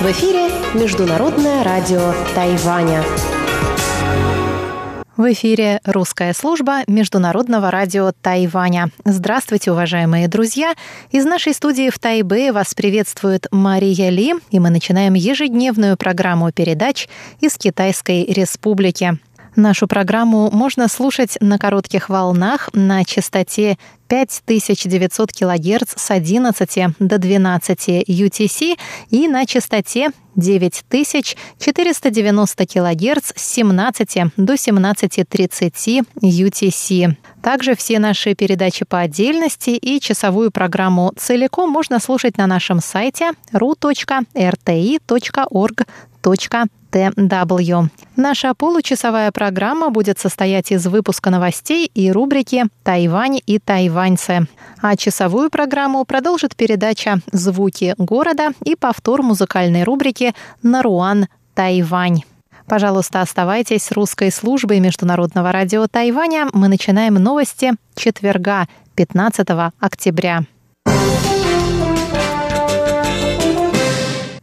В эфире Международное радио Тайваня. В эфире русская служба Международного радио Тайваня. Здравствуйте, уважаемые друзья! Из нашей студии в Тайбе вас приветствует Мария Ли, и мы начинаем ежедневную программу передач из Китайской Республики. Нашу программу можно слушать на коротких волнах на частоте 5900 кГц с 11 до 12 UTC и на частоте 9490 кГц с 17 до 17.30 UTC. Также все наши передачи по отдельности и часовую программу целиком можно слушать на нашем сайте ru.rti.org TW. Наша получасовая программа будет состоять из выпуска новостей и рубрики «Тайвань и тайваньцы». А часовую программу продолжит передача «Звуки города» и повтор музыкальной рубрики «Наруан Тайвань». Пожалуйста, оставайтесь с русской службой Международного радио Тайваня. Мы начинаем новости четверга, 15 октября.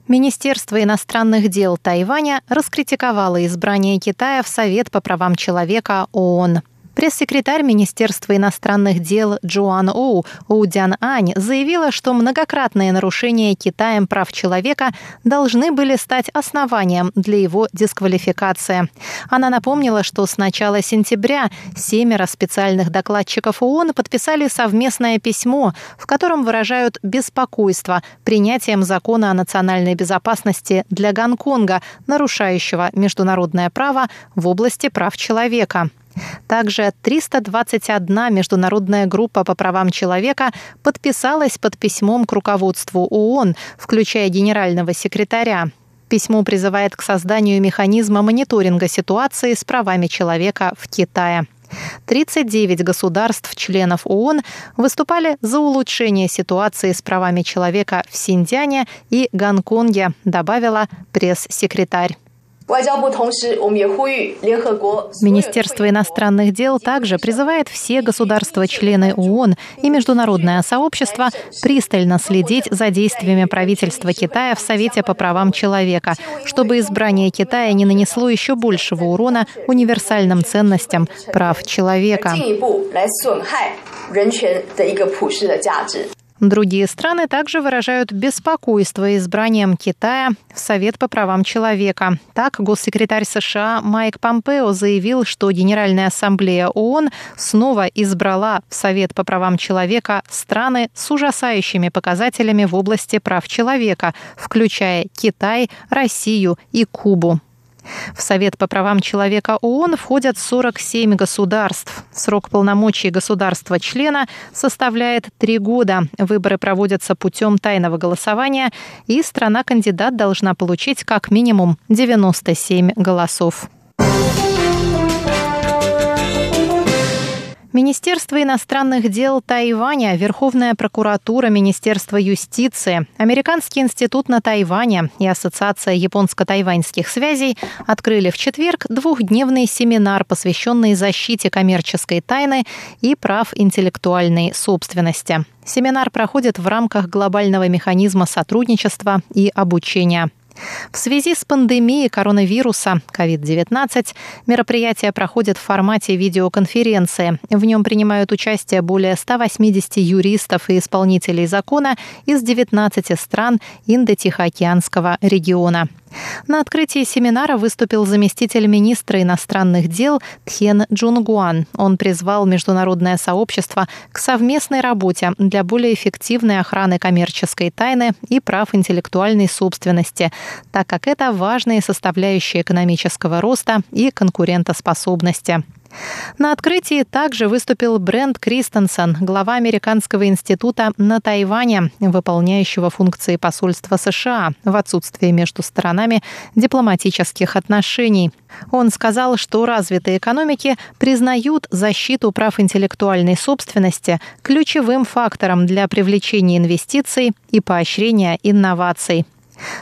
Министерство иностранных дел Тайваня раскритиковало избрание Китая в Совет по правам человека ООН. Пресс-секретарь Министерства иностранных дел Джоан Оу Удян Ань заявила, что многократные нарушения Китаем прав человека должны были стать основанием для его дисквалификации. Она напомнила, что с начала сентября семеро специальных докладчиков ООН подписали совместное письмо, в котором выражают беспокойство принятием закона о национальной безопасности для Гонконга, нарушающего международное право в области прав человека. Также 321 международная группа по правам человека подписалась под письмом к руководству ООН, включая генерального секретаря. Письмо призывает к созданию механизма мониторинга ситуации с правами человека в Китае. 39 государств-членов ООН выступали за улучшение ситуации с правами человека в Синьцзяне и Гонконге, добавила пресс-секретарь. Министерство иностранных дел также призывает все государства-члены ООН и международное сообщество пристально следить за действиями правительства Китая в Совете по правам человека, чтобы избрание Китая не нанесло еще большего урона универсальным ценностям прав человека. Другие страны также выражают беспокойство избранием Китая в Совет по правам человека. Так, госсекретарь США Майк Помпео заявил, что Генеральная ассамблея ООН снова избрала в Совет по правам человека страны с ужасающими показателями в области прав человека, включая Китай, Россию и Кубу. В Совет по правам человека ООН входят 47 государств. Срок полномочий государства-члена составляет три года. Выборы проводятся путем тайного голосования, и страна-кандидат должна получить как минимум 97 голосов. Министерство иностранных дел Тайваня, Верховная прокуратура, Министерство юстиции, Американский институт на Тайване и Ассоциация японско-тайваньских связей открыли в четверг двухдневный семинар, посвященный защите коммерческой тайны и прав интеллектуальной собственности. Семинар проходит в рамках глобального механизма сотрудничества и обучения. В связи с пандемией коронавируса COVID-19 мероприятие проходит в формате видеоконференции. В нем принимают участие более 180 юристов и исполнителей закона из 19 стран Индо-Тихоокеанского региона. На открытии семинара выступил заместитель министра иностранных дел Тхен Джунгуан. Он призвал международное сообщество к совместной работе для более эффективной охраны коммерческой тайны и прав интеллектуальной собственности, так как это важные составляющие экономического роста и конкурентоспособности. На открытии также выступил Брент Кристенсен, глава Американского института на Тайване, выполняющего функции посольства США в отсутствии между сторонами дипломатических отношений. Он сказал, что развитые экономики признают защиту прав интеллектуальной собственности ключевым фактором для привлечения инвестиций и поощрения инноваций.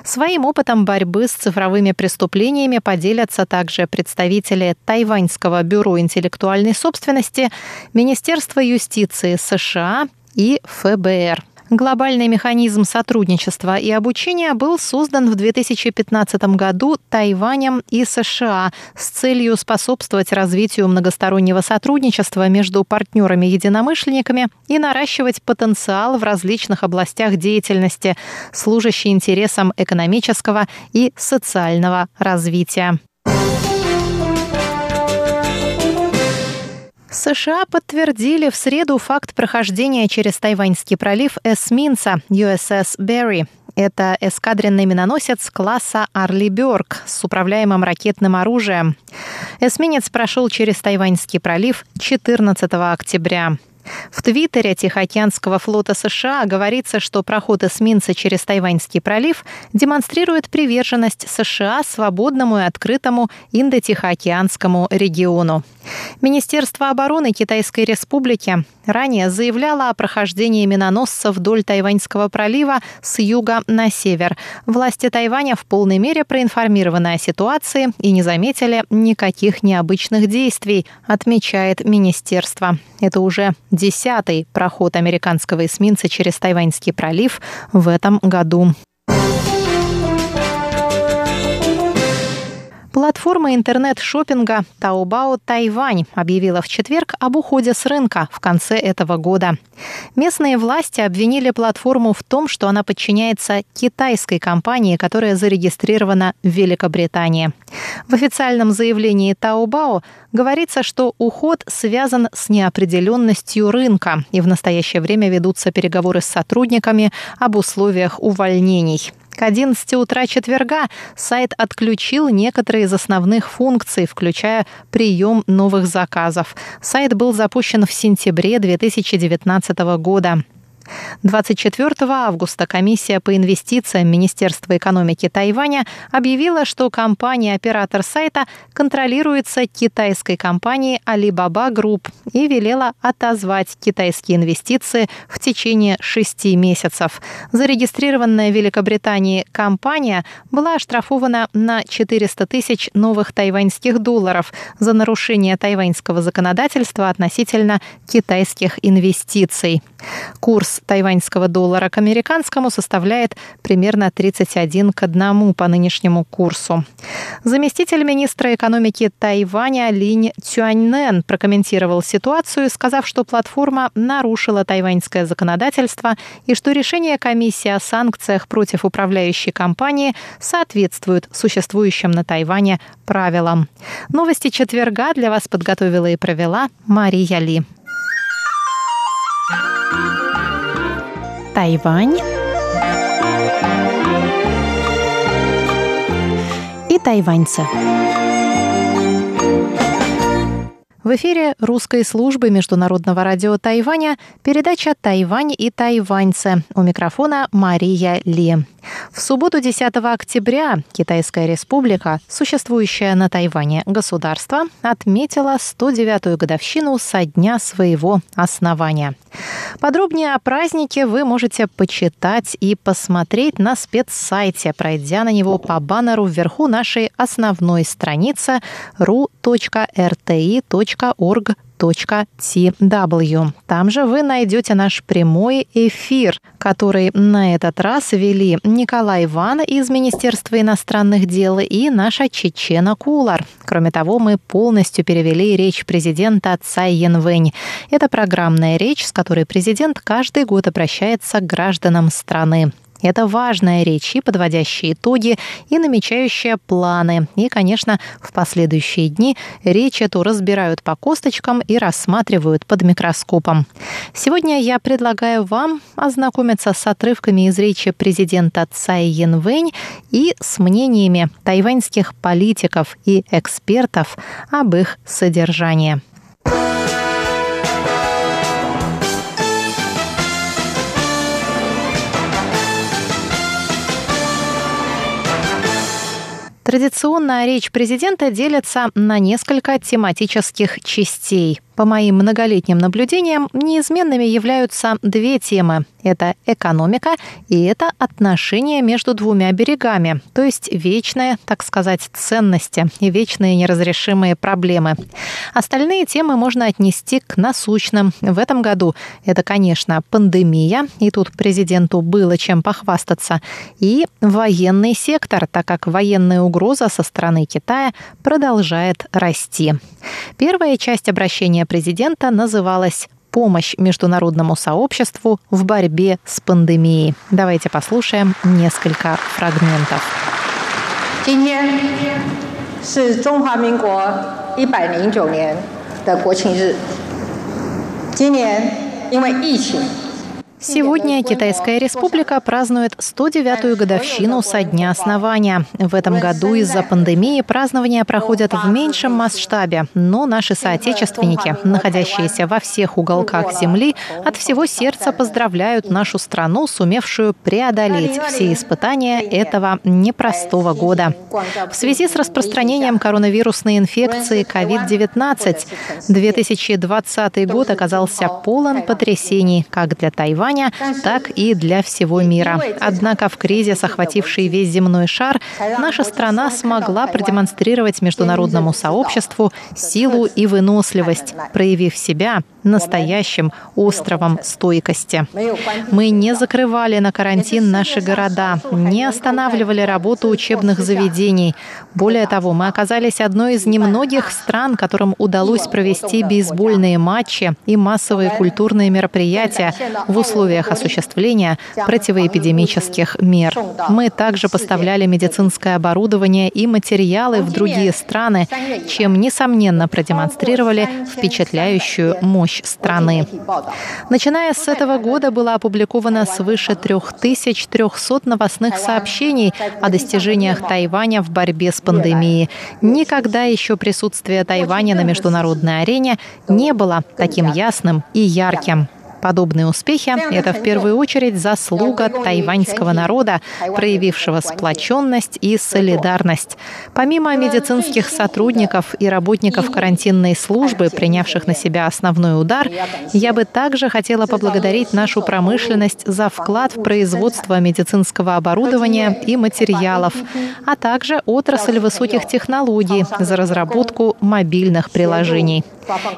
Своим опытом борьбы с цифровыми преступлениями поделятся также представители Тайваньского бюро интеллектуальной собственности, Министерства юстиции США и ФБР. Глобальный механизм сотрудничества и обучения был создан в 2015 году Тайванем и США с целью способствовать развитию многостороннего сотрудничества между партнерами-единомышленниками и наращивать потенциал в различных областях деятельности, служащий интересам экономического и социального развития. США подтвердили в среду факт прохождения через Тайваньский пролив эсминца USS Берри. Это эскадренный миноносец класса «Арли Бёрк» с управляемым ракетным оружием. Эсминец прошел через Тайваньский пролив 14 октября. В Твиттере Тихоокеанского флота США говорится, что проход эсминца через Тайваньский пролив демонстрирует приверженность США свободному и открытому Индо-Тихоокеанскому региону. Министерство обороны Китайской Республики ранее заявляло о прохождении миноносца вдоль Тайваньского пролива с юга на север. Власти Тайваня в полной мере проинформированы о ситуации и не заметили никаких необычных действий, отмечает министерство. Это уже десятый проход американского эсминца через Тайваньский пролив в этом году. Платформа интернет-шоппинга Taobao Тайвань объявила в четверг об уходе с рынка в конце этого года. Местные власти обвинили платформу в том, что она подчиняется китайской компании, которая зарегистрирована в Великобритании. В официальном заявлении Taobao говорится, что уход связан с неопределенностью рынка, и в настоящее время ведутся переговоры с сотрудниками об условиях увольнений. К 11 утра четверга сайт отключил некоторые из основных функций, включая прием новых заказов. Сайт был запущен в сентябре 2019 года. 24 августа комиссия по инвестициям Министерства экономики Тайваня объявила, что компания-оператор сайта контролируется китайской компанией Alibaba Group и велела отозвать китайские инвестиции в течение шести месяцев. Зарегистрированная в Великобритании компания была оштрафована на 400 тысяч новых тайваньских долларов за нарушение тайваньского законодательства относительно китайских инвестиций. Курс тайваньского доллара к американскому составляет примерно 31 к 1 по нынешнему курсу. Заместитель министра экономики Тайваня Линь Цюаньнен прокомментировал ситуацию, сказав, что платформа нарушила тайваньское законодательство и что решение комиссии о санкциях против управляющей компании соответствует существующим на Тайване правилам. Новости четверга для вас подготовила и провела Мария Ли. Тайвань и тайваньцы. В эфире русской службы Международного радио Тайваня передача «Тайвань и тайваньцы». У микрофона Мария Ли. В субботу 10 октября Китайская республика, существующая на Тайване государство, отметила 109-ю годовщину со дня своего основания. Подробнее о празднике вы можете почитать и посмотреть на спецсайте, пройдя на него по баннеру вверху нашей основной страницы ru.rti.org tw. Там же вы найдете наш прямой эфир, который на этот раз вели Николай Иван из Министерства иностранных дел и наша Чечена Кулар. Кроме того, мы полностью перевели речь президента Цай Янвэнь. Это программная речь, с которой президент каждый год обращается к гражданам страны. Это важная речь и подводящие итоги, и намечающая планы. И, конечно, в последующие дни речь эту разбирают по косточкам и рассматривают под микроскопом. Сегодня я предлагаю вам ознакомиться с отрывками из речи президента Цай Янвэнь и с мнениями тайваньских политиков и экспертов об их содержании. Традиционно речь президента делится на несколько тематических частей. По моим многолетним наблюдениям, неизменными являются две темы. Это экономика и это отношения между двумя берегами, то есть вечные, так сказать, ценности и вечные неразрешимые проблемы. Остальные темы можно отнести к насущным. В этом году это, конечно, пандемия, и тут президенту было чем похвастаться, и военный сектор, так как военная угроза со стороны Китая продолжает расти. Первая часть обращения президента называлась помощь международному сообществу в борьбе с пандемией. Давайте послушаем несколько фрагментов. 今天是中华民国一百零九年的国庆日。今年因为疫情 Сегодня Китайская республика празднует 109-ю годовщину со дня основания. В этом году из-за пандемии празднования проходят в меньшем масштабе, но наши соотечественники, находящиеся во всех уголках Земли, от всего сердца поздравляют нашу страну, сумевшую преодолеть все испытания этого непростого года. В связи с распространением коронавирусной инфекции COVID-19 2020 год оказался полон потрясений как для Тайваня, Тайваня, так и для всего мира. Однако в кризис, охвативший весь земной шар, наша страна смогла продемонстрировать международному сообществу силу и выносливость, проявив себя настоящим островом стойкости. Мы не закрывали на карантин наши города, не останавливали работу учебных заведений. Более того, мы оказались одной из немногих стран, которым удалось провести бейсбольные матчи и массовые культурные мероприятия в условиях осуществления противоэпидемических мер. Мы также поставляли медицинское оборудование и материалы в другие страны, чем, несомненно, продемонстрировали впечатляющую мощь страны. Начиная с этого года было опубликовано свыше 3300 новостных сообщений о достижениях Тайваня в борьбе с пандемией. Никогда еще присутствие Тайваня на международной арене не было таким ясным и ярким. Подобные успехи – это в первую очередь заслуга тайваньского народа, проявившего сплоченность и солидарность. Помимо медицинских сотрудников и работников карантинной службы, принявших на себя основной удар, я бы также хотела поблагодарить нашу промышленность за вклад в производство медицинского оборудования и материалов, а также отрасль высоких технологий за разработку мобильных приложений.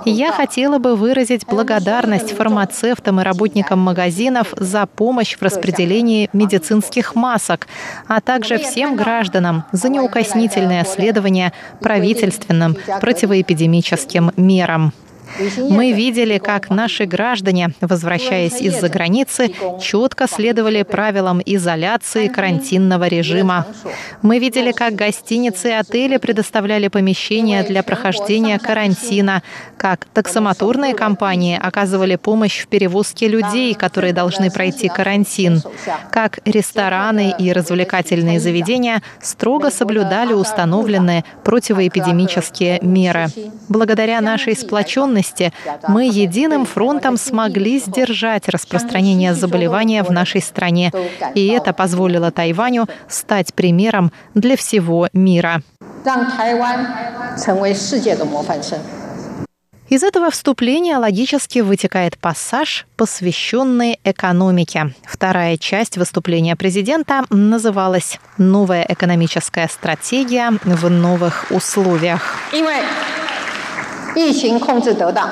Я хотела бы выразить благодарность фармацевтам и работникам магазинов за помощь в распределении медицинских масок, а также всем гражданам за неукоснительное следование правительственным противоэпидемическим мерам. Мы видели, как наши граждане, возвращаясь из-за границы, четко следовали правилам изоляции карантинного режима. Мы видели, как гостиницы и отели предоставляли помещения для прохождения карантина, как таксомоторные компании оказывали помощь в перевозке людей, которые должны пройти карантин, как рестораны и развлекательные заведения строго соблюдали установленные противоэпидемические меры. Благодаря нашей сплоченности сплоченности мы единым фронтом смогли сдержать распространение заболевания в нашей стране. И это позволило Тайваню стать примером для всего мира. Из этого вступления логически вытекает пассаж, посвященный экономике. Вторая часть выступления президента называлась «Новая экономическая стратегия в новых условиях». 疫情控制得当，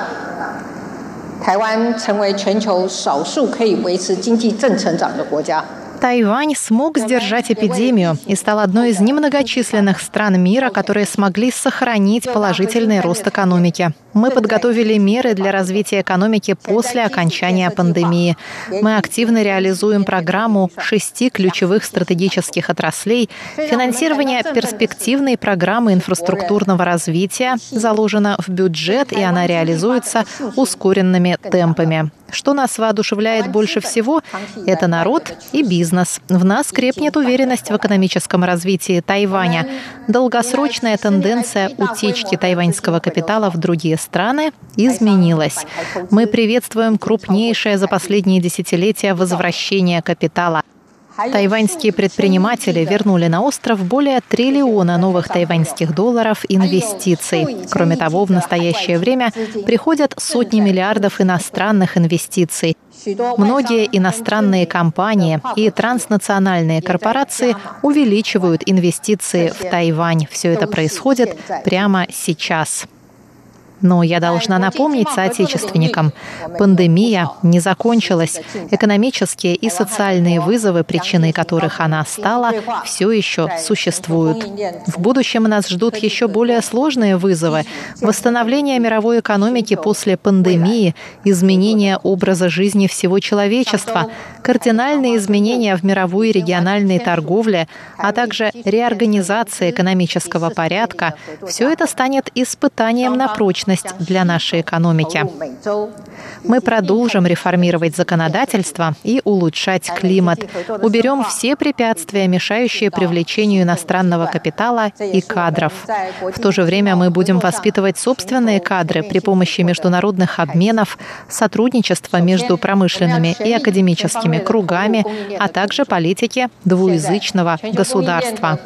台湾成为全球少数可以维持经济正成长的国家。Тайвань смог сдержать эпидемию и стал одной из немногочисленных стран мира, которые смогли сохранить положительный рост экономики. Мы подготовили меры для развития экономики после окончания пандемии. Мы активно реализуем программу шести ключевых стратегических отраслей. Финансирование перспективной программы инфраструктурного развития заложено в бюджет, и она реализуется ускоренными темпами. Что нас воодушевляет больше всего, это народ и бизнес. В нас крепнет уверенность в экономическом развитии Тайваня. Долгосрочная тенденция утечки тайваньского капитала в другие страны изменилась. Мы приветствуем крупнейшее за последние десятилетия возвращение капитала. Тайваньские предприниматели вернули на остров более триллиона новых тайваньских долларов инвестиций. Кроме того, в настоящее время приходят сотни миллиардов иностранных инвестиций. Многие иностранные компании и транснациональные корпорации увеличивают инвестиции в Тайвань. Все это происходит прямо сейчас. Но я должна напомнить соотечественникам, пандемия не закончилась. Экономические и социальные вызовы, причиной которых она стала, все еще существуют. В будущем нас ждут еще более сложные вызовы. Восстановление мировой экономики после пандемии, изменение образа жизни всего человечества, кардинальные изменения в мировой и региональной торговле, а также реорганизация экономического порядка – все это станет испытанием на прочность возможность для нашей экономики. Мы продолжим реформировать законодательство и улучшать климат. Уберем все препятствия, мешающие привлечению иностранного капитала и кадров. В то же время мы будем воспитывать собственные кадры при помощи международных обменов, сотрудничества между промышленными и академическими кругами, а также политики двуязычного государства.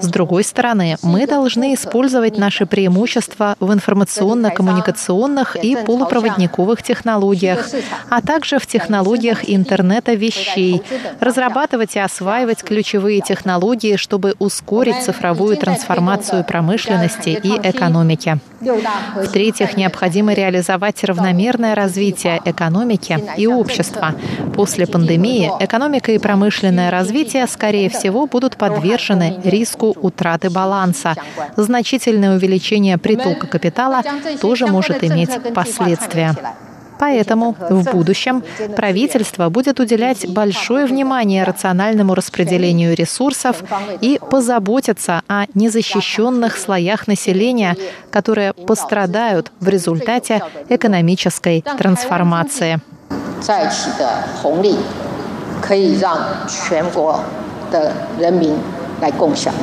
С другой стороны, мы должны использовать наши преимущества в информационном информационно-коммуникационных и полупроводниковых технологиях, а также в технологиях интернета вещей, разрабатывать и осваивать ключевые технологии, чтобы ускорить цифровую трансформацию промышленности и экономики. В-третьих, необходимо реализовать равномерное развитие экономики и общества. После пандемии экономика и промышленное развитие, скорее всего, будут подвержены риску утраты баланса. Значительное увеличение притока капитала капитала тоже может иметь последствия. Поэтому в будущем правительство будет уделять большое внимание рациональному распределению ресурсов и позаботиться о незащищенных слоях населения, которые пострадают в результате экономической трансформации. 可以让全国的人民来共享。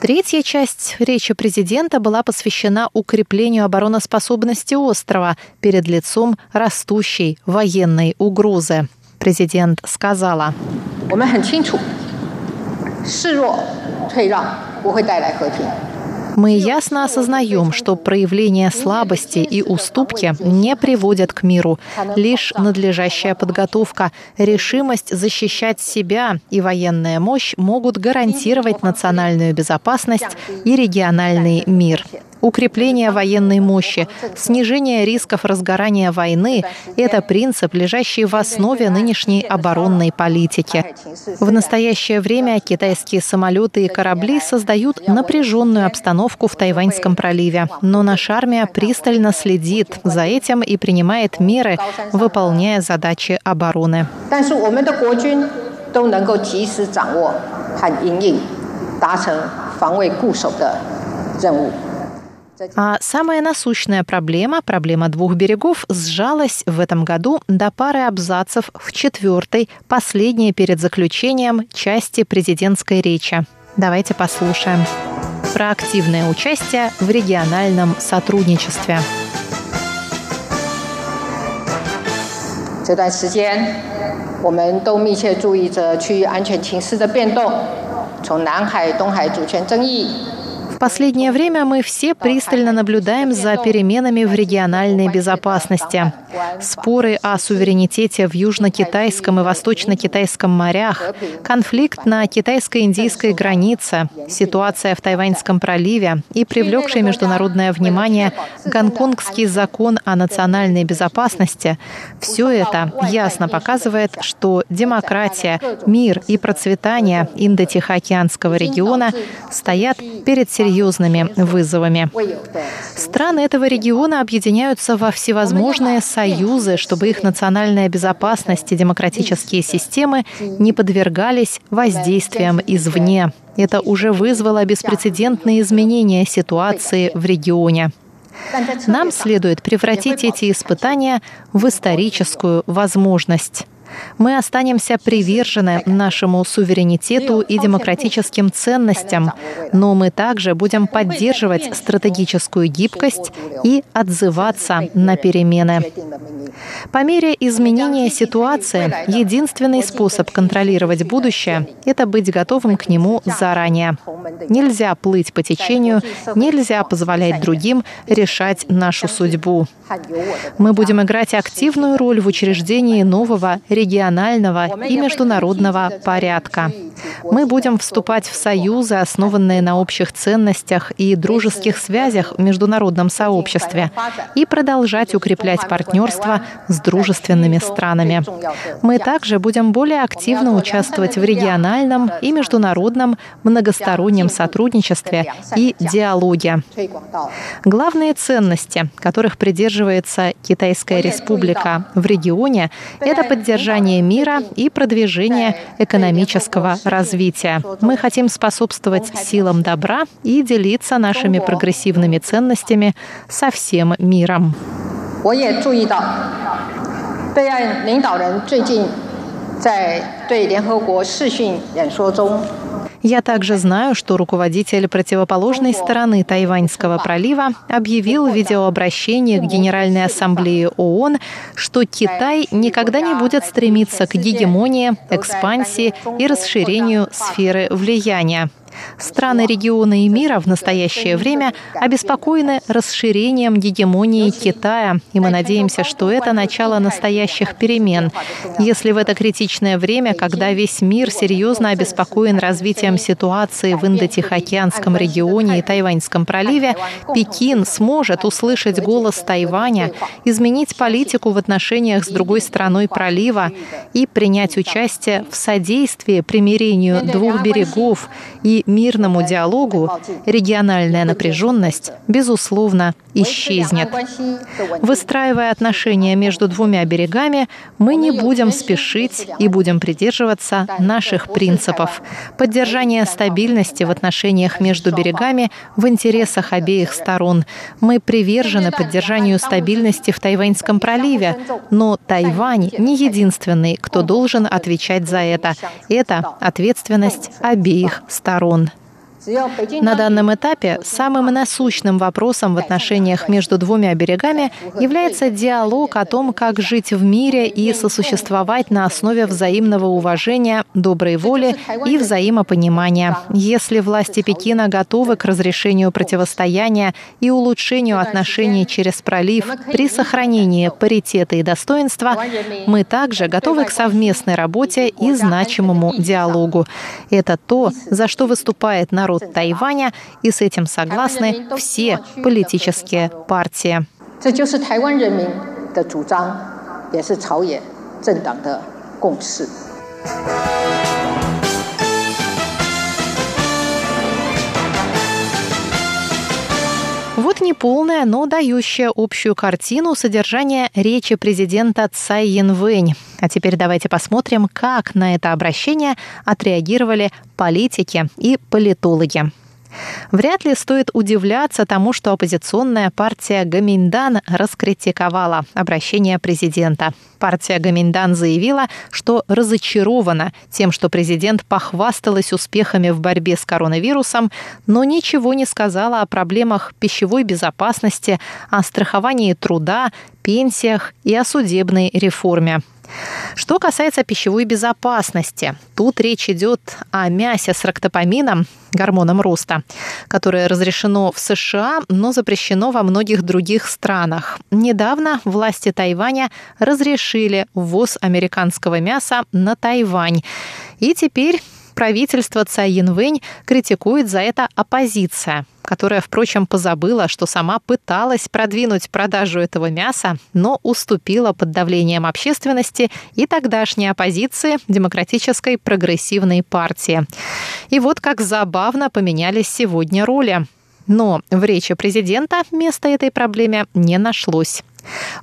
Третья часть речи президента была посвящена укреплению обороноспособности острова перед лицом растущей военной угрозы. Президент сказала. 我们 мы ясно осознаем, что проявление слабости и уступки не приводят к миру. Лишь надлежащая подготовка, решимость защищать себя и военная мощь могут гарантировать национальную безопасность и региональный мир. Укрепление военной мощи, снижение рисков разгорания войны – это принцип, лежащий в основе нынешней оборонной политики. В настоящее время китайские самолеты и корабли создают напряженную обстановку в Тайваньском проливе. Но наша армия пристально следит за этим и принимает меры, выполняя задачи обороны. 都能够及时掌握和应应，达成防卫固守的任务。 а самая насущная проблема, проблема двух берегов, сжалась в этом году до пары абзацев в четвертой, последней перед заключением части президентской речи. Давайте послушаем. Про активное участие в региональном сотрудничестве. 这段时间，我们都密切注意着区域安全情势的变动，从南海、东海主权争议 последнее время мы все пристально наблюдаем за переменами в региональной безопасности. Споры о суверенитете в Южно-Китайском и Восточно-Китайском морях, конфликт на китайско-индийской границе, ситуация в Тайваньском проливе и привлекший международное внимание Гонконгский закон о национальной безопасности – все это ясно показывает, что демократия, мир и процветание Индо-Тихоокеанского региона стоят перед серьезными серьезными вызовами. Страны этого региона объединяются во всевозможные союзы, чтобы их национальная безопасность и демократические системы не подвергались воздействиям извне. Это уже вызвало беспрецедентные изменения ситуации в регионе. Нам следует превратить эти испытания в историческую возможность. Мы останемся привержены нашему суверенитету и демократическим ценностям, но мы также будем поддерживать стратегическую гибкость и отзываться на перемены. По мере изменения ситуации, единственный способ контролировать будущее – это быть готовым к нему заранее. Нельзя плыть по течению, нельзя позволять другим решать нашу судьбу. Мы будем играть активную роль в учреждении нового регионального и международного порядка. Мы будем вступать в союзы, основанные на общих ценностях и дружеских связях в международном сообществе, и продолжать укреплять партнерство с дружественными странами. Мы также будем более активно участвовать в региональном и международном многостороннем сотрудничестве и диалоге. Главные ценности, которых придерживается Китайская республика в регионе, это поддержание мира и продвижение экономического развития. Мы хотим способствовать силам добра и делиться нашими прогрессивными ценностями со всем миром. 我也注意到，对岸领导人最近在对联合国视讯演说中 я также знаю, что руководитель противоположной стороны Тайваньского пролива объявил в видеообращении к Генеральной Ассамблее ООН, что Китай никогда не будет стремиться к гегемонии, экспансии и расширению сферы влияния. Страны региона и мира в настоящее время обеспокоены расширением гегемонии Китая, и мы надеемся, что это начало настоящих перемен. Если в это критичное время, когда весь мир серьезно обеспокоен развитием ситуации в Индо-Тихоокеанском регионе и Тайваньском проливе, Пекин сможет услышать голос Тайваня, изменить политику в отношениях с другой стороной пролива и принять участие в содействии примирению двух берегов и мирному диалогу региональная напряженность, безусловно, исчезнет. Выстраивая отношения между двумя берегами, мы не будем спешить и будем придерживаться наших принципов. Поддержание стабильности в отношениях между берегами в интересах обеих сторон. Мы привержены поддержанию стабильности в Тайваньском проливе, но Тайвань не единственный, кто должен отвечать за это. Это ответственность обеих сторон. person На данном этапе самым насущным вопросом в отношениях между двумя берегами является диалог о том, как жить в мире и сосуществовать на основе взаимного уважения, доброй воли и взаимопонимания. Если власти Пекина готовы к разрешению противостояния и улучшению отношений через пролив при сохранении паритета и достоинства, мы также готовы к совместной работе и значимому диалогу. Это то, за что выступает народ народ Тайваня, и с этим согласны все политические партии. 这就是台湾人民的主张，也是朝野政党的共识。 Вот неполная, но дающая общую картину содержания речи президента Цай Янвэнь. А теперь давайте посмотрим, как на это обращение отреагировали политики и политологи. Вряд ли стоит удивляться тому, что оппозиционная партия Гаминдан раскритиковала обращение президента. Партия Гаминдан заявила, что разочарована тем, что президент похвасталась успехами в борьбе с коронавирусом, но ничего не сказала о проблемах пищевой безопасности, о страховании труда, пенсиях и о судебной реформе. Что касается пищевой безопасности, тут речь идет о мясе с рактопамином, гормоном роста, которое разрешено в США, но запрещено во многих других странах. Недавно власти Тайваня разрешили ввоз американского мяса на Тайвань. И теперь правительство Цай Янвэнь критикует за это оппозиция которая, впрочем, позабыла, что сама пыталась продвинуть продажу этого мяса, но уступила под давлением общественности и тогдашней оппозиции Демократической прогрессивной партии. И вот как забавно поменялись сегодня роли. Но в речи президента места этой проблеме не нашлось.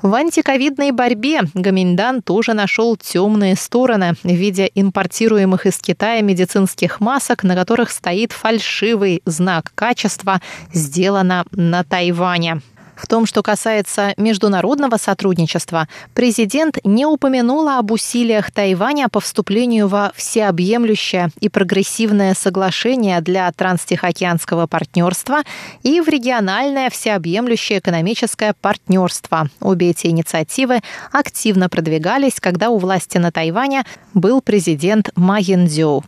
В антиковидной борьбе Гаминдан тоже нашел темные стороны в виде импортируемых из Китая медицинских масок, на которых стоит фальшивый знак качества «Сделано на Тайване». В том, что касается международного сотрудничества, президент не упомянула об усилиях Тайваня по вступлению во всеобъемлющее и прогрессивное соглашение для транстихоокеанского партнерства и в региональное всеобъемлющее экономическое партнерство. Обе эти инициативы активно продвигались, когда у власти на Тайване был президент Ма Янцзю.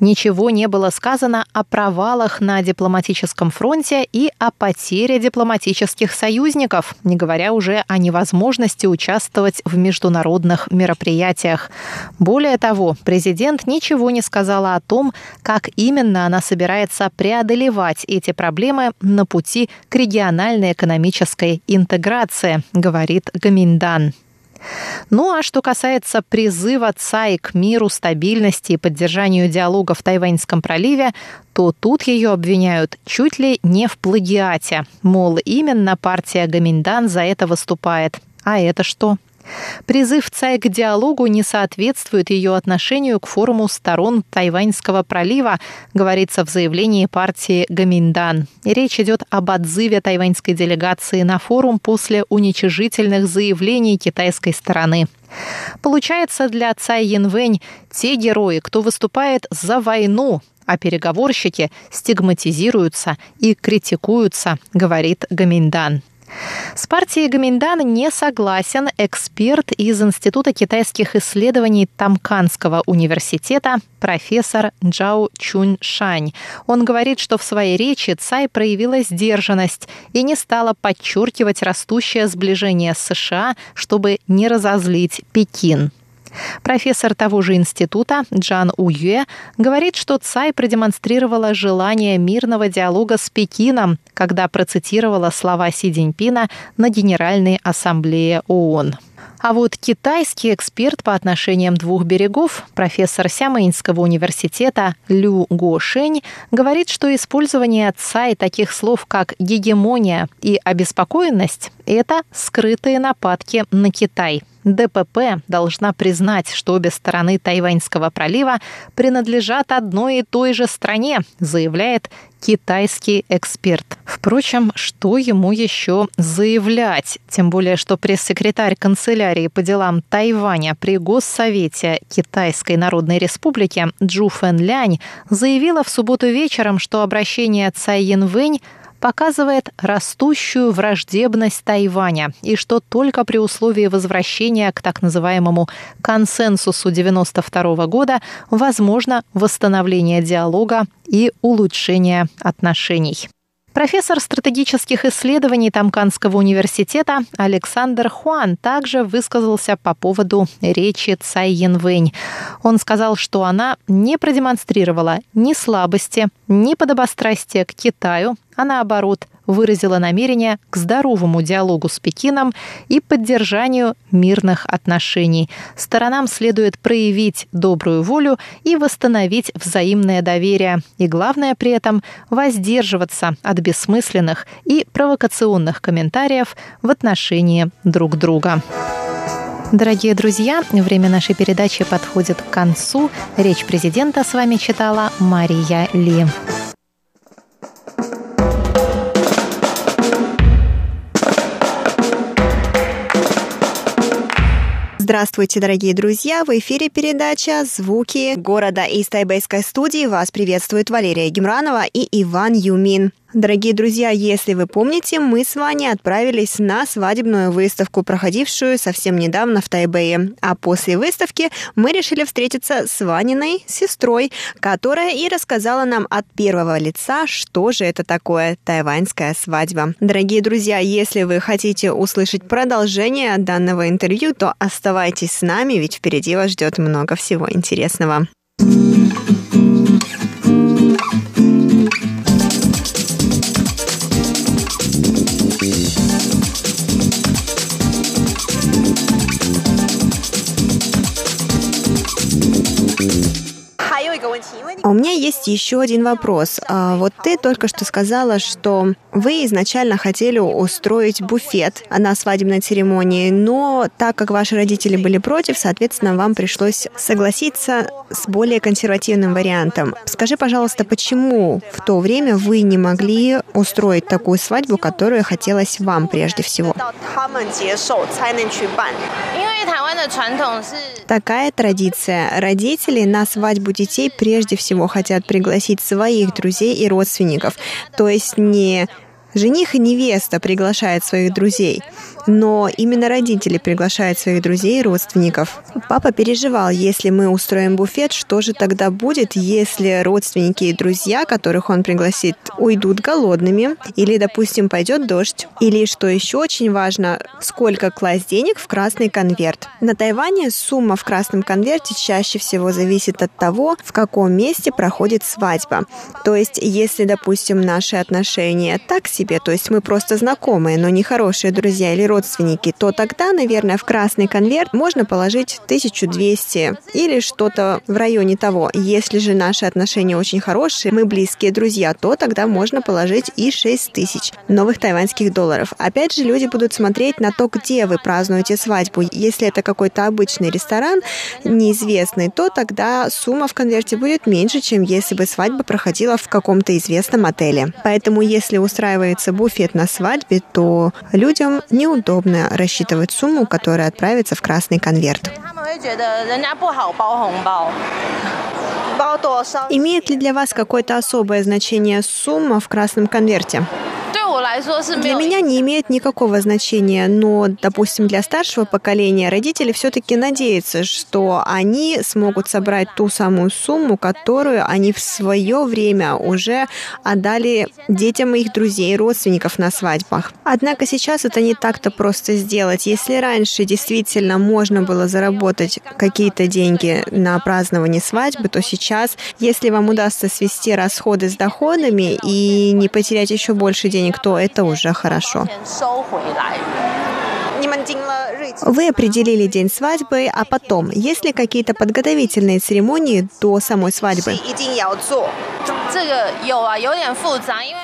Ничего не было сказано о провалах на дипломатическом фронте и о потере дипломатических союзников, не говоря уже о невозможности участвовать в международных мероприятиях. Более того, президент ничего не сказала о том, как именно она собирается преодолевать эти проблемы на пути к региональной экономической интеграции, говорит Гаминдан. Ну а что касается призыва ЦАИ к миру, стабильности и поддержанию диалога в Тайваньском проливе, то тут ее обвиняют чуть ли не в плагиате. Мол, именно партия Гаминдан за это выступает. А это что? Призыв ЦАЙ к диалогу не соответствует ее отношению к форуму сторон Тайваньского пролива, говорится в заявлении партии Гаминдан. Речь идет об отзыве тайваньской делегации на форум после уничижительных заявлений китайской стороны. Получается, для Цай Янвэнь те герои, кто выступает за войну, а переговорщики стигматизируются и критикуются, говорит Гаминдан. С партией Гаминдан не согласен эксперт из Института китайских исследований Тамканского университета профессор Джао Чунь Шань. Он говорит, что в своей речи Цай проявила сдержанность и не стала подчеркивать растущее сближение США, чтобы не разозлить Пекин. Профессор того же института Джан Уюэ говорит, что Цай продемонстрировала желание мирного диалога с Пекином, когда процитировала слова Си Цзиньпина на Генеральной ассамблее ООН. А вот китайский эксперт по отношениям двух берегов, профессор Сямэнского университета Лю Гошень, говорит, что использование цай таких слов, как гегемония и обеспокоенность – это скрытые нападки на Китай – ДПП должна признать, что обе стороны Тайваньского пролива принадлежат одной и той же стране, заявляет китайский эксперт. Впрочем, что ему еще заявлять? Тем более, что пресс-секретарь канцелярии по делам Тайваня при Госсовете Китайской Народной Республики Джу Фэн Лянь заявила в субботу вечером, что обращение Цай Янвэнь показывает растущую враждебность Тайваня и что только при условии возвращения к так называемому консенсусу 1992 года возможно восстановление диалога и улучшение отношений. Профессор стратегических исследований Тамканского университета Александр Хуан также высказался по поводу речи Цай Янвэнь. Он сказал, что она не продемонстрировала ни слабости, ни подобострастия к Китаю, а наоборот выразила намерение к здоровому диалогу с Пекином и поддержанию мирных отношений. Сторонам следует проявить добрую волю и восстановить взаимное доверие. И главное при этом воздерживаться от бессмысленных и провокационных комментариев в отношении друг друга. Дорогие друзья, время нашей передачи подходит к концу. Речь президента с вами читала Мария Ли. Здравствуйте, дорогие друзья! В эфире передача «Звуки города» из тайбэйской студии. Вас приветствует Валерия Гемранова и Иван Юмин. Дорогие друзья, если вы помните, мы с вами отправились на свадебную выставку, проходившую совсем недавно в Тайбэе. А после выставки мы решили встретиться с Ваниной сестрой, которая и рассказала нам от первого лица, что же это такое тайваньская свадьба. Дорогие друзья, если вы хотите услышать продолжение данного интервью, то оставайтесь с нами, ведь впереди вас ждет много всего интересного. У меня есть есть еще один вопрос. А, вот ты только что сказала, что вы изначально хотели устроить буфет на свадебной церемонии, но так как ваши родители были против, соответственно, вам пришлось согласиться с более консервативным вариантом. Скажи, пожалуйста, почему в то время вы не могли устроить такую свадьбу, которую хотелось вам прежде всего? Такая традиция. Родители на свадьбу детей прежде всего хотят пригласить своих друзей и родственников. То есть не Жених и невеста приглашают своих друзей, но именно родители приглашают своих друзей и родственников. Папа переживал, если мы устроим буфет, что же тогда будет, если родственники и друзья, которых он пригласит, уйдут голодными, или, допустим, пойдет дождь, или, что еще очень важно, сколько класть денег в красный конверт. На Тайване сумма в красном конверте чаще всего зависит от того, в каком месте проходит свадьба. То есть, если, допустим, наши отношения так себе, то есть мы просто знакомые, но не хорошие друзья или родственники, то тогда, наверное, в красный конверт можно положить 1200 или что-то в районе того. Если же наши отношения очень хорошие, мы близкие друзья, то тогда можно положить и 6000 новых тайваньских долларов. Опять же, люди будут смотреть на то, где вы празднуете свадьбу. Если это какой-то обычный ресторан, неизвестный, то тогда сумма в конверте будет меньше, чем если бы свадьба проходила в каком-то известном отеле. Поэтому, если устраивает устраивается буфет на свадьбе, то людям неудобно рассчитывать сумму, которая отправится в красный конверт. Имеет ли для вас какое-то особое значение сумма в красном конверте? Для меня не имеет никакого значения, но, допустим, для старшего поколения родители все-таки надеются, что они смогут собрать ту самую сумму, которую они в свое время уже отдали детям их друзей и родственников на свадьбах. Однако сейчас это не так-то просто сделать. Если раньше действительно можно было заработать какие-то деньги на празднование свадьбы, то сейчас, если вам удастся свести расходы с доходами и не потерять еще больше денег, то это уже хорошо. Вы определили день свадьбы, а потом, есть ли какие-то подготовительные церемонии до самой свадьбы?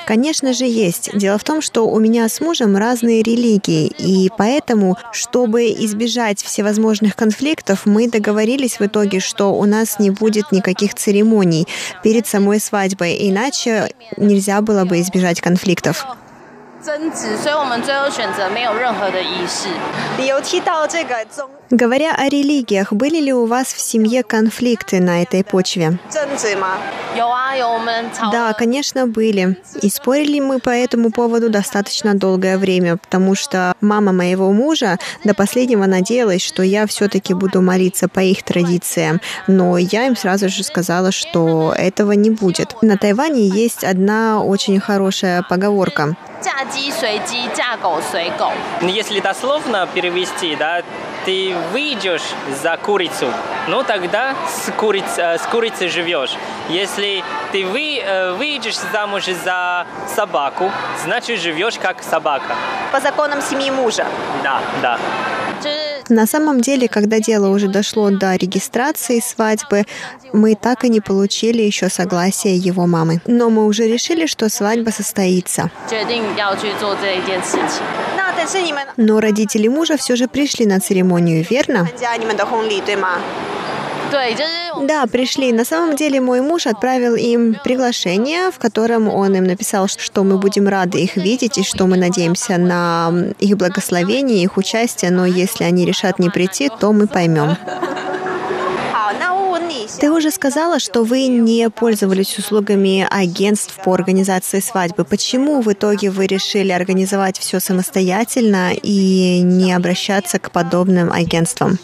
Конечно же, есть. Дело в том, что у меня с мужем разные религии, и поэтому, чтобы избежать всевозможных конфликтов, мы договорились в итоге, что у нас не будет никаких церемоний перед самой свадьбой, иначе нельзя было бы избежать конфликтов. 争执，所以我们最后选择没有任何的仪式。有提到这个宗 Говоря о религиях, были ли у вас в семье конфликты на этой почве? Да, конечно, были. И спорили мы по этому поводу достаточно долгое время, потому что мама моего мужа до последнего надеялась, что я все-таки буду молиться по их традициям. Но я им сразу же сказала, что этого не будет. На Тайване есть одна очень хорошая поговорка. Если дословно перевести, да, ты выйдешь за курицу, ну тогда с, куриц, э, с курицей живешь. Если ты вы, э, выйдешь замуж за собаку, значит живешь как собака. По законам семьи мужа? Да, да. На самом деле, когда дело уже дошло до регистрации свадьбы, мы так и не получили еще согласия его мамы. Но мы уже решили, что свадьба состоится. Но родители мужа все же пришли на церемонию, верно? Да, пришли. На самом деле мой муж отправил им приглашение, в котором он им написал, что мы будем рады их видеть и что мы надеемся на их благословение, их участие, но если они решат не прийти, то мы поймем. Ты уже сказала, что вы не пользовались услугами агентств по организации свадьбы. Почему в итоге вы решили организовать все самостоятельно и не обращаться к подобным агентствам?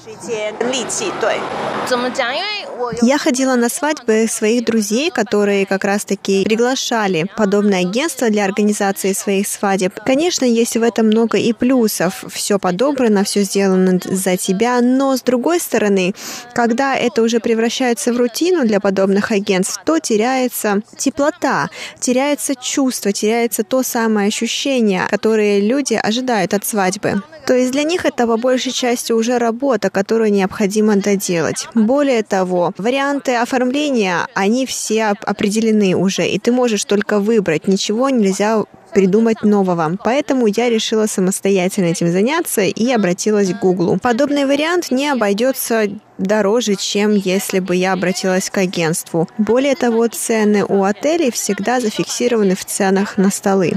Я ходила на свадьбы своих друзей, которые как раз-таки приглашали подобное агентство для организации своих свадеб. Конечно, есть в этом много и плюсов. Все подобрано, все сделано за тебя, но с другой стороны, когда это уже превращается в рутину для подобных агентств, то теряется теплота, теряется чувство, теряется то самое ощущение, которое люди ожидают от свадьбы. То есть для них это по большей части уже работа, которую необходимо доделать. Более того, Варианты оформления, они все определены уже, и ты можешь только выбрать. Ничего нельзя придумать нового. Поэтому я решила самостоятельно этим заняться и обратилась к Гуглу. Подобный вариант не обойдется дороже, чем если бы я обратилась к агентству. Более того, цены у отелей всегда зафиксированы в ценах на столы.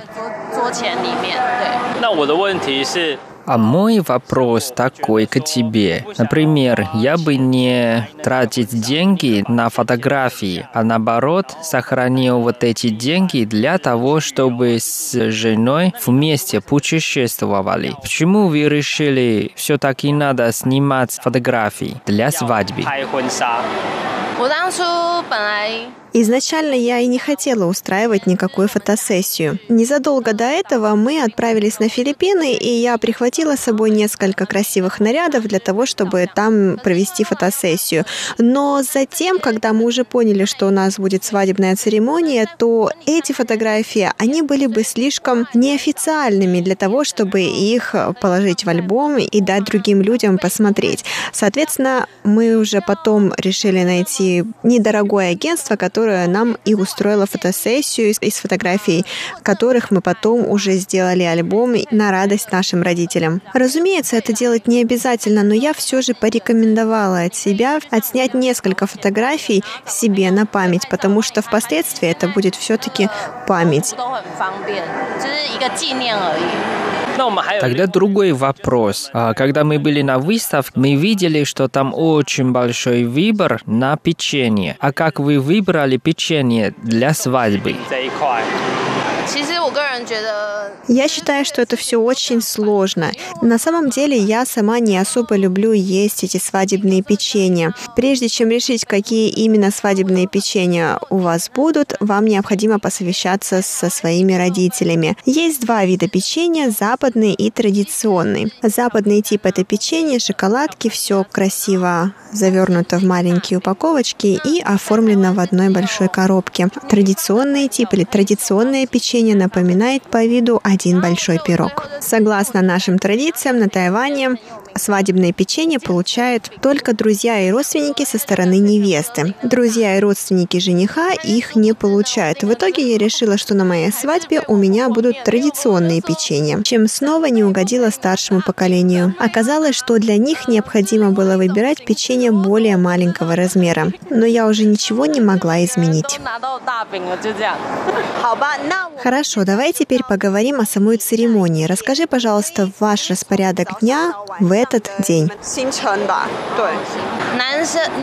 А мой вопрос такой к тебе. Например, я бы не тратить деньги на фотографии, а наоборот сохранил вот эти деньги для того, чтобы с женой вместе путешествовали. Почему вы решили все-таки надо снимать фотографии для свадьбы? 我当初本来 Изначально я и не хотела устраивать никакую фотосессию. Незадолго до этого мы отправились на Филиппины, и я прихватила с собой несколько красивых нарядов для того, чтобы там провести фотосессию. Но затем, когда мы уже поняли, что у нас будет свадебная церемония, то эти фотографии, они были бы слишком неофициальными для того, чтобы их положить в альбом и дать другим людям посмотреть. Соответственно, мы уже потом решили найти недорогое агентство, которое которая нам и устроила фотосессию из фотографий, которых мы потом уже сделали альбом на радость нашим родителям. Разумеется, это делать не обязательно, но я все же порекомендовала от себя отснять несколько фотографий себе на память, потому что впоследствии это будет все-таки память. Тогда другой вопрос. А, когда мы были на выставке, мы видели, что там очень большой выбор на печенье. А как вы выбрали печенье для свадьбы? Я считаю, что это все очень сложно. На самом деле я сама не особо люблю есть эти свадебные печенья. Прежде чем решить, какие именно свадебные печенья у вас будут, вам необходимо посовещаться со своими родителями. Есть два вида печенья, западный и традиционный. Западный тип это печенье, шоколадки, все красиво завернуто в маленькие упаковочки и оформлено в одной большой коробке. Традиционный тип или традиционное печенье напоминает по виду один большой пирог. Согласно нашим традициям, на Тайване свадебное печенье получают только друзья и родственники со стороны невесты. Друзья и родственники жениха их не получают. В итоге я решила, что на моей свадьбе у меня будут традиционные печенья, чем снова не угодила старшему поколению. Оказалось, что для них необходимо было выбирать печенье более маленького размера, но я уже ничего не могла изменить. Хорошо, давай теперь поговорим о самой церемонии. Расскажи, пожалуйста, ваш распорядок дня в этот день.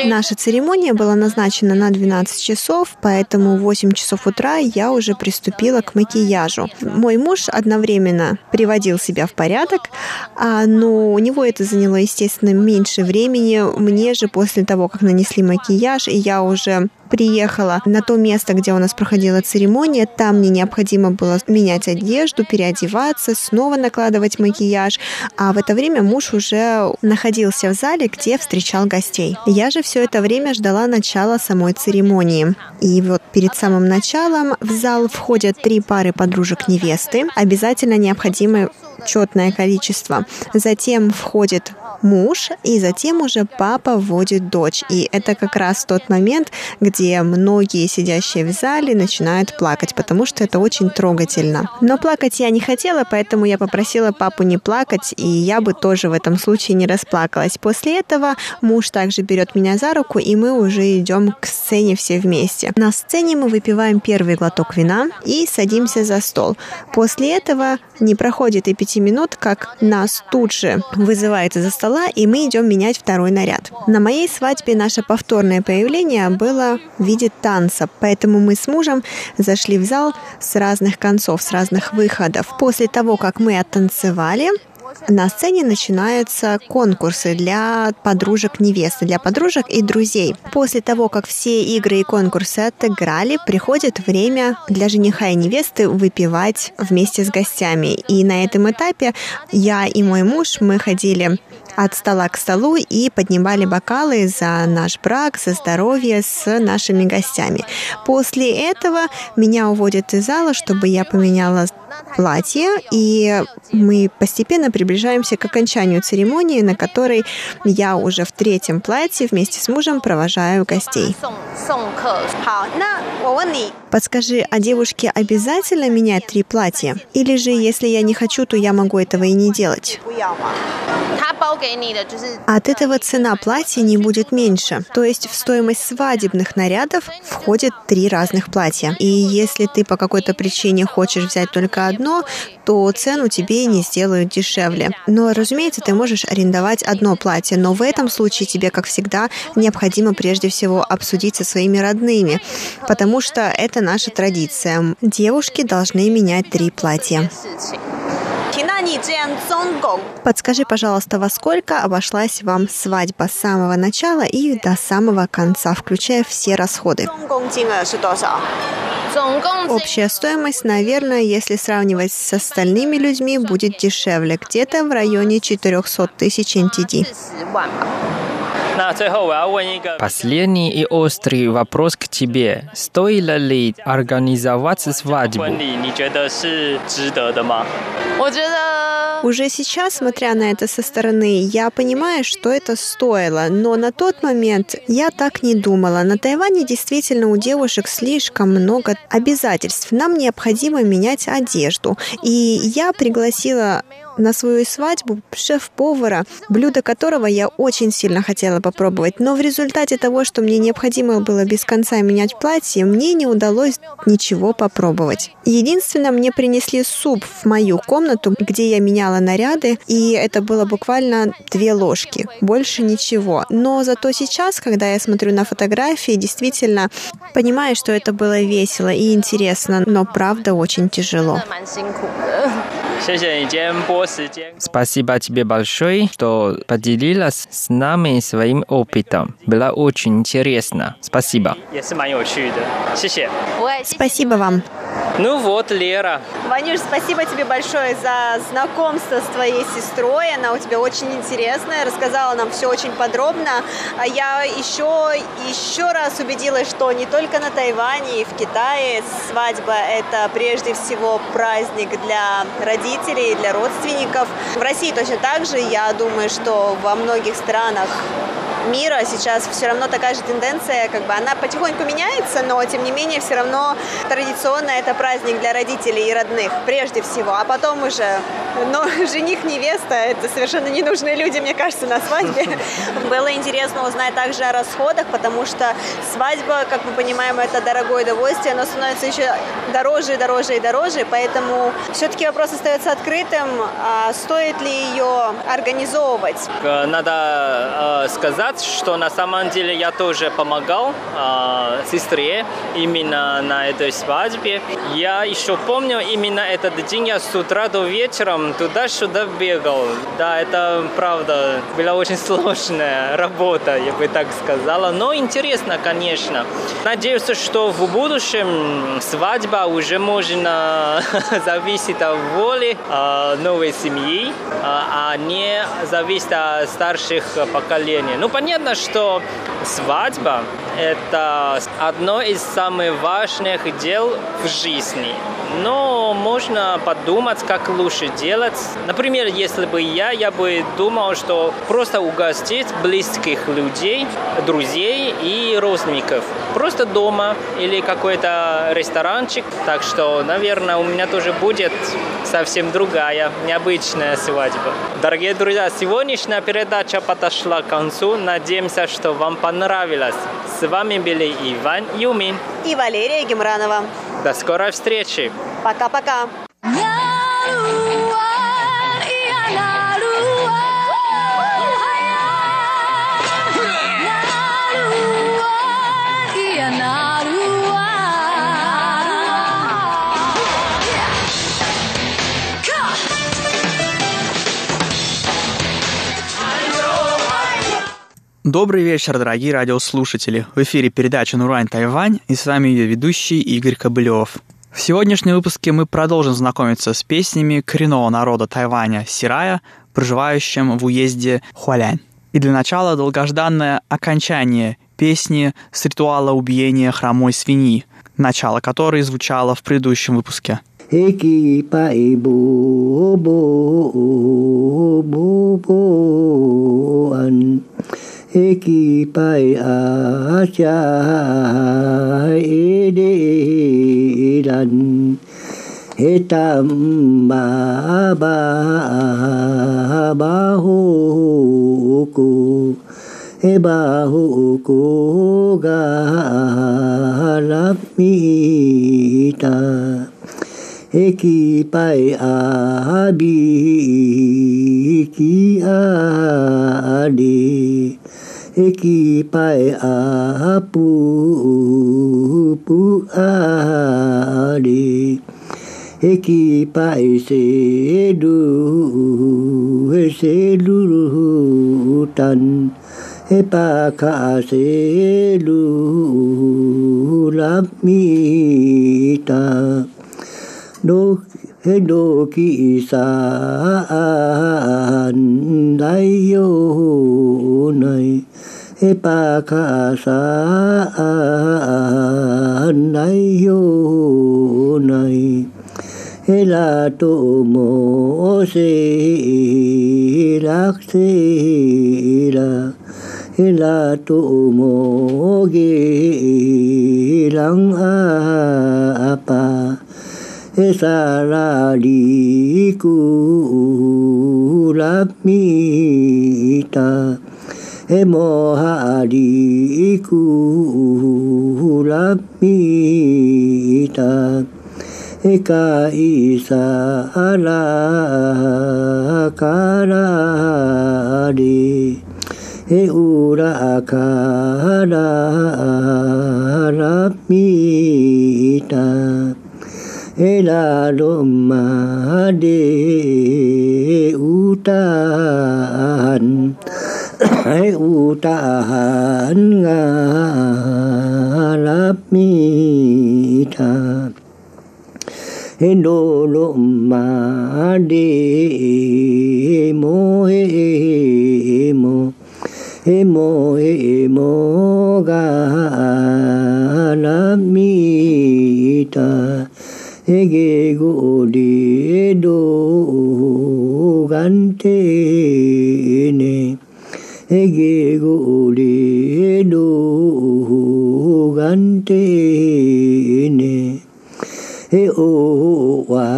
Наша церемония была назначена на 12 часов, поэтому в 8 часов утра я уже приступила к макияжу. Мой муж одновременно приводил себя в порядок, а, но у него это заняло, естественно, меньше времени. Мне же после того, как нанесли макияж, и я уже приехала на то место, где у нас проходила церемония. Там мне необходимо было менять одежду, переодеваться, снова накладывать макияж. А в это время муж уже находился в зале, где встречал гостей. Я же все это время ждала начала самой церемонии. И вот перед самым началом в зал входят три пары подружек невесты. Обязательно необходимое четное количество. Затем входит муж, и затем уже папа вводит дочь. И это как раз тот момент, где многие сидящие в зале начинают плакать, потому что это очень трогательно. Но плакать я не хотела, поэтому я попросила папу не плакать, и я бы тоже в этом случае не расплакалась. После этого муж также берет меня за руку, и мы уже идем к сцене все вместе. На сцене мы выпиваем первый глоток вина и садимся за стол. После этого не проходит и пяти минут, как нас тут же вызывает из-за стола, и мы идем менять второй наряд. На моей свадьбе наше повторное появление было в виде танца, поэтому мы с мужем зашли в зал с разных концов, с разных выходов. После того, как мы оттанцевали, на сцене начинаются конкурсы для подружек невесты, для подружек и друзей. После того, как все игры и конкурсы отыграли, приходит время для жениха и невесты выпивать вместе с гостями. И на этом этапе я и мой муж, мы ходили от стола к столу и поднимали бокалы за наш брак, за здоровье с нашими гостями. После этого меня уводят из зала, чтобы я поменяла платье, и мы постепенно приближаемся к окончанию церемонии, на которой я уже в третьем платье вместе с мужем провожаю гостей. Подскажи, а девушке обязательно менять три платья? Или же, если я не хочу, то я могу этого и не делать? От этого цена платья не будет меньше. То есть в стоимость свадебных нарядов входит три разных платья. И если ты по какой-то причине хочешь взять только одно, то цену тебе не сделают дешевле. Но, разумеется, ты можешь арендовать одно платье, но в этом случае тебе, как всегда, необходимо прежде всего обсудить со своими родными, потому что это наша традиция. Девушки должны менять три платья. Подскажи, пожалуйста, во сколько обошлась вам свадьба с самого начала и до самого конца, включая все расходы? Общая стоимость, наверное, если сравнивать с остальными людьми, будет дешевле, где-то в районе 400 тысяч NTD. Последний и острый вопрос к тебе. Стоило ли организовать свадьбу? Уже сейчас, смотря на это со стороны, я понимаю, что это стоило, но на тот момент я так не думала. На Тайване действительно у девушек слишком много обязательств. Нам необходимо менять одежду. И я пригласила на свою свадьбу шеф-повара, блюдо которого я очень сильно хотела попробовать. Но в результате того, что мне необходимо было без конца менять платье, мне не удалось ничего попробовать. Единственное, мне принесли суп в мою комнату, где я меняла наряды, и это было буквально две ложки. Больше ничего. Но зато сейчас, когда я смотрю на фотографии, действительно понимаю, что это было весело и интересно, но правда очень тяжело. Спасибо тебе большое, что поделилась с нами своим опытом. Было очень интересно. Спасибо. Спасибо вам. Ну вот, Лера. Ванюш, спасибо тебе большое за знакомство с твоей сестрой. Она у тебя очень интересная, рассказала нам все очень подробно. А я еще, еще раз убедилась, что не только на Тайване и в Китае свадьба – это прежде всего праздник для родителей, для родственников. В России точно так же. Я думаю, что во многих странах мира сейчас все равно такая же тенденция, как бы она потихоньку меняется, но тем не менее все равно традиционно это праздник для родителей и родных прежде всего, а потом уже, но жених, невеста, это совершенно ненужные люди, мне кажется, на свадьбе. Было интересно узнать также о расходах, потому что свадьба, как мы понимаем, это дорогое удовольствие, оно становится еще дороже и дороже и дороже, поэтому все-таки вопрос остается открытым, а стоит ли ее организовывать? Надо э, сказать, сказать, что на самом деле я тоже помогал э, сестре именно на этой свадьбе. Я еще помню именно этот день, я с утра до вечера туда-сюда бегал. Да, это правда, была очень сложная работа, я бы так сказала, но интересно, конечно. Надеюсь, что в будущем свадьба уже можно зависит от воли э, новой семьи, э, а не зависит от старших поколений. Ну, понятно, что свадьба – это одно из самых важных дел в жизни. Но можно подумать, как лучше делать. Например, если бы я, я бы думал, что просто угостить близких людей, друзей и родственников. Просто дома или какой-то ресторанчик. Так что, наверное, у меня тоже будет совсем другая, необычная свадьба. Дорогие друзья, сегодняшняя передача подошла к концу. Надеемся, что вам понравилось. С вами были Иван Юмин и Валерия Гемранова. До скорой встречи. Пока-пока. Добрый вечер, дорогие радиослушатели. В эфире передача «Нурань Тайвань» и с вами ее ведущий Игорь Кобылев. В сегодняшнем выпуске мы продолжим знакомиться с песнями коренного народа Тайваня Сирая, проживающим в уезде Хуалянь. И для начала долгожданное окончание песни с ритуала убиения хромой свиньи, начало которой звучало в предыдущем выпуске. Эки пай бо бо бо бо eki pai a cha e de dan he tam ba ba ba hu ku he ba hu ku ga lap mi ta he ki pai a bi ki a di ekipae apu pu ari ekipae sedu selurutan epaka selulamita do Edo kisan dayo nai อิปาคาสาในโยในเฮลาตุโมเสลักเสลาเฮลาตุโมกิลังอาปาเอสาราลีกูลาบมีตา emohariku lamita ekaisa ala karari e ura kara ramita e la loma de uta hải u ta an nga lap mi ta đô lộ mà đi mô hê mô. Hê mô hê mô ga la mi ta hê ghê gô đi đô gan tê ege go ore no gante ne e o wa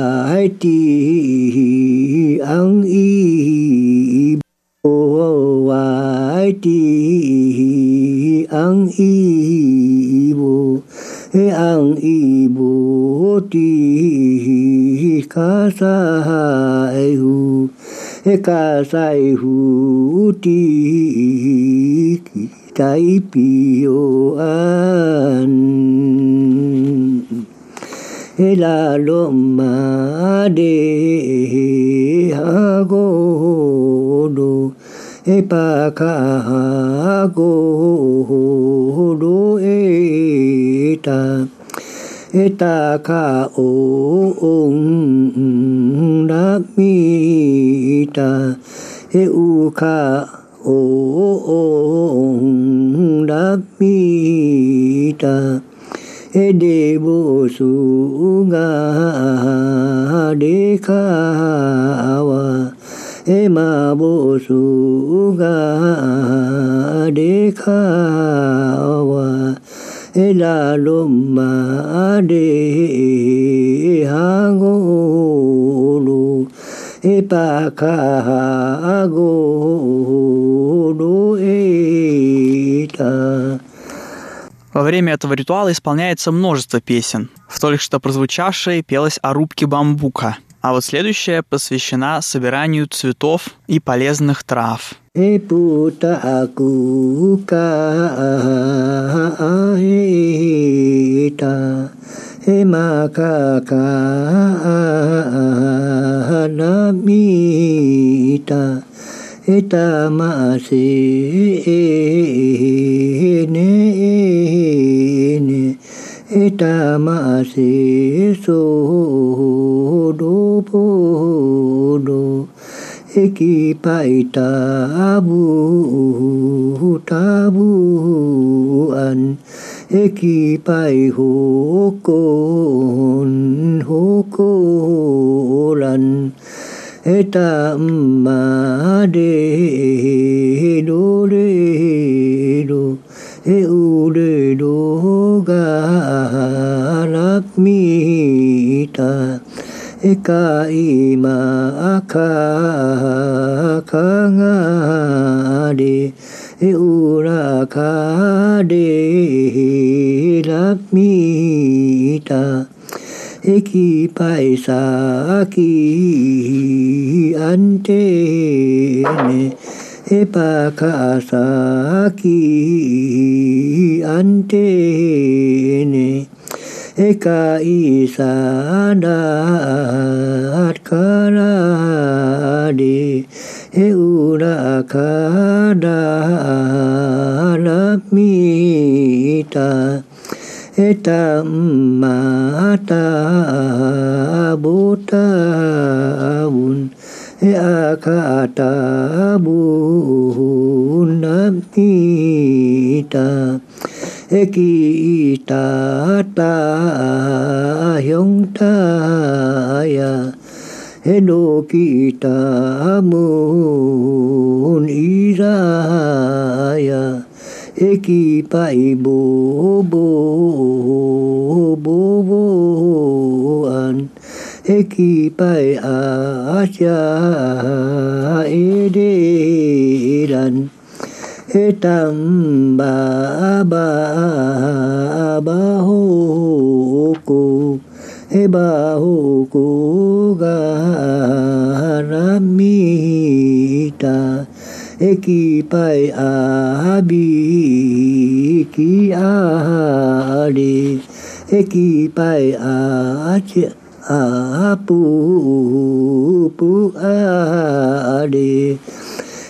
ti ang i o wa ti ang i bo e ang i bo ti ka sa e hu 他再不提再平安，他老马的哈狗罗，他卡哈狗罗哎哒。Etaka om Ramita Euka om Ramita Edebo suga dekawa Ema bo suga dekawa pa ka go lu e ta Во время этого ритуала исполняется множество песен. В только что прозвучавшей пелась о рубке бамбука, а вот следующая посвящена собиранию цветов и полезных трав. 诶不得不嘎啊啊啊嘿嘎玛嘎嘎啊啊啊啊南美哒诶大西诶诶诶诶诶诶诶西西索噜布 ki pai tabu tabu an. E ki pai hokon, hokolan. E ta ma de, do, re, do. E u, re, do, ga mi, ta. กาอิมาอคาคางาเดอุราคาเดลักมีตาเอกีไปสากีอันเตเนเอปาคาสากีอันเตเน ekaisanaat kanadi euna kada lamita etamata butawun eakata bunamita ki ta ta tā ta ya he no ki ta tā mun i ra ya e ki pai bo bo bo bo an e ki pai a cha e de ran he tam ba ba ba ho ko he ba ho ko ga ra mi ta. E ki pai a bi ki a re. E ki pai a che a pu pu a re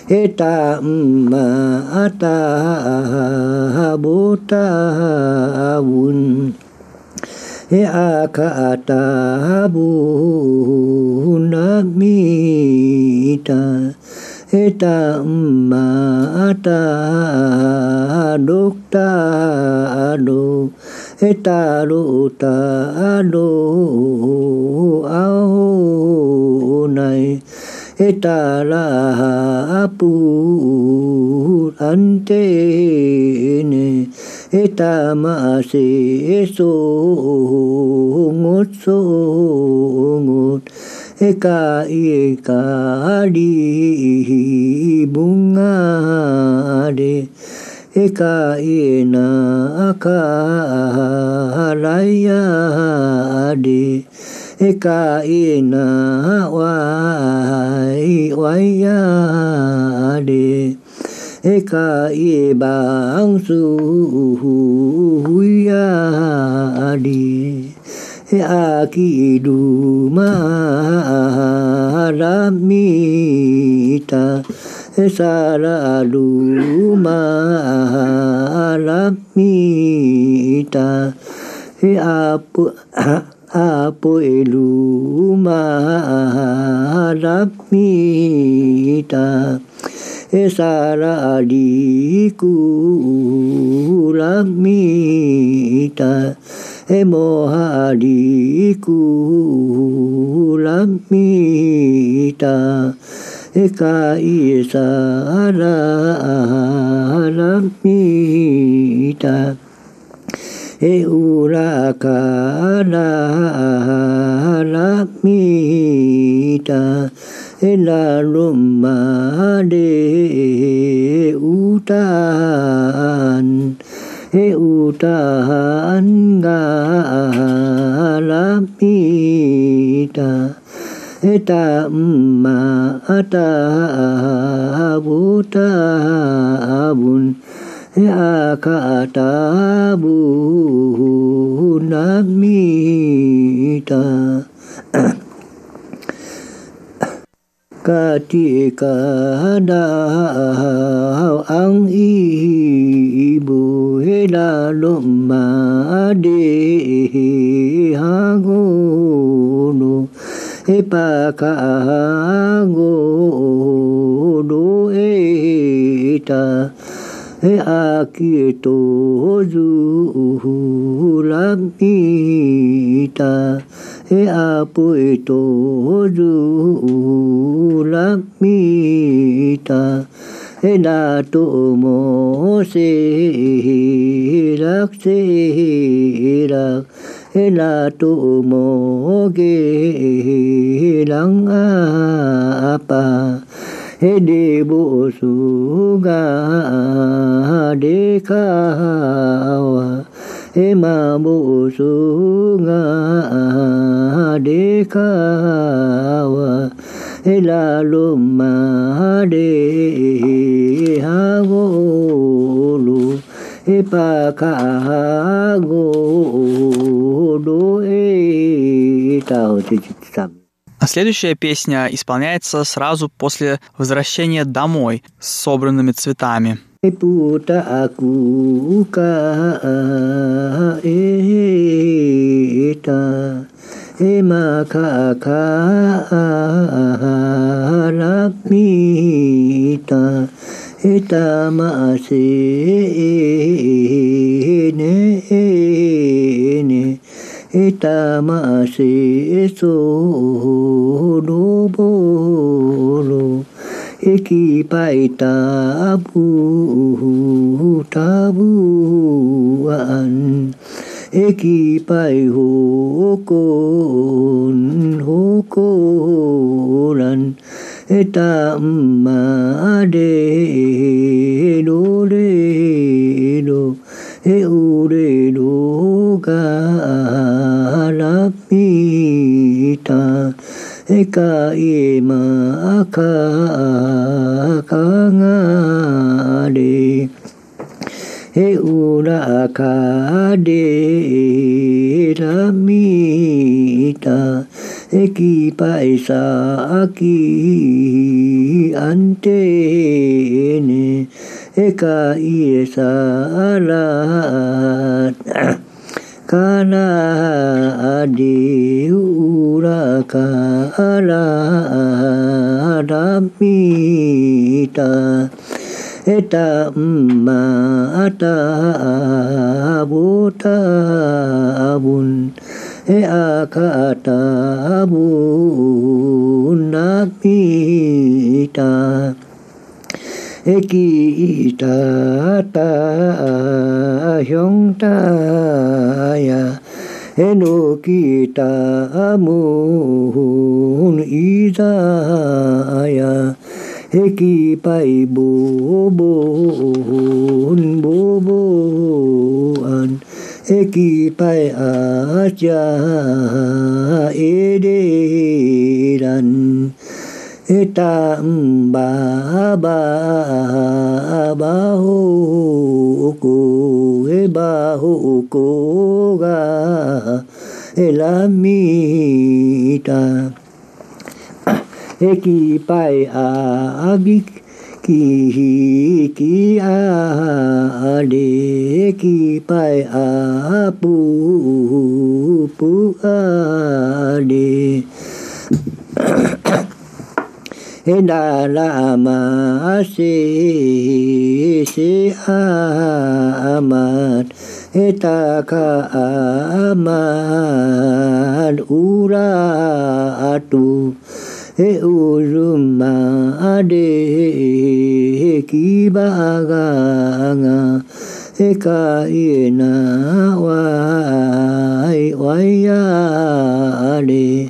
he ta ma ta bo ta un he a ka ta bu na mi ta he ta ma ta dok ta do he ta ro ta do ao này etala apur antene etamase songot songot eka eka di bunga de eka ena akalaya de hikaina wai wayade hikai bang su huyade akidu maramita saradu maramita apu apoelu malapita esara adiku lapita emoha adiku lapita Eka isa ala alamita e ura ka la la, mi, ta. E la lo ma de u tan e u tan ga, la, mi, ta. E ta ma, ta bu ta bun yakatabunamita katika đạo ang y bù hê đà lộm mà đê ha ngô nô hê ca ngô đô ta 哎啊，给哆哆啦咪塔！哎啊，贝哆哆啦咪塔！哎啦，哆莫西啦西啦，哎啦，哆莫吉啷阿巴。đi bộ su ga đi ca wa e ma bộ su ga đi ca wa e la lu ma đi ha go lu e pa ka go do e tao chi А следующая песня исполняется сразу после возвращения домой с собранными цветами. Ne itamasi suhunu bulu iki paita abu tabuan iki pai hukun hukulan itamadeh pita e ka i ma ka ka ngā re e ura ka de ra mita e ki pai sa ki ante ne e ka i e sa la kana adi uraka ala adamita eta ma ata abuta bun e akata bun namita ki ta ta hyong ta ya. E no ki ta mun i da ya. E ki pai bo bo bo bo an e ki pai a cha e de ran Eta mba ba ba ho ko e ba ho ko ga e la mi ta e ki pai a a bi ki hi ki a a de e ki pai a pu pu a de ina la ma si si amat eta ka amat ura atu e uruma ade kibaganga e ka ina wa ai wa ya ade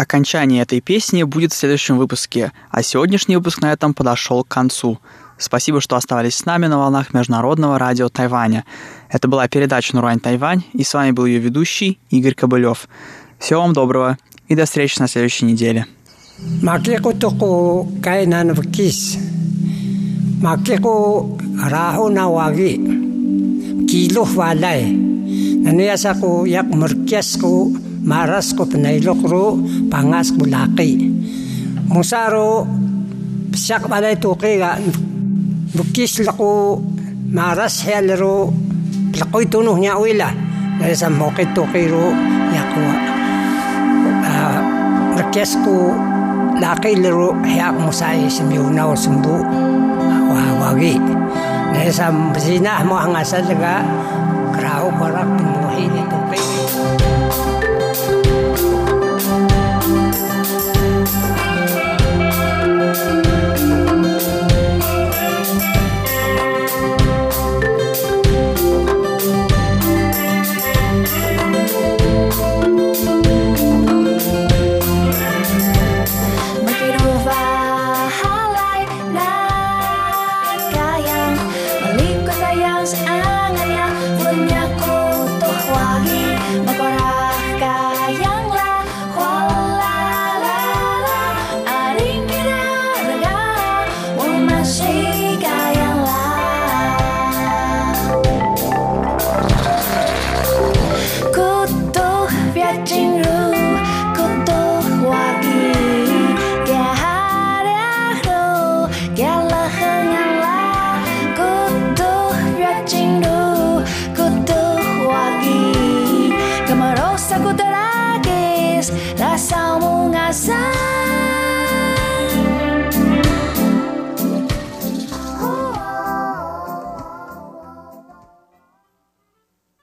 Окончание этой песни будет в следующем выпуске, а сегодняшний выпуск на этом подошел к концу. Спасибо, что оставались с нами на волнах Международного радио Тайваня. Это была передача «Нурань Тайвань», и с вами был ее ведущий Игорь Кобылев. Всего вам доброго и до встречи на следующей неделе. Ко maras ko pinailok ro pangas ko. Musaro siya balay tuki ga bukis lako maras hiyal ro lakoy tunuh niya wila. Dari sa mokit tuki ro yakuwa. Uh, Rekyas ko laki laro hiyak musay o sumbu wawagi. Dari sa sinah mo ang asal nga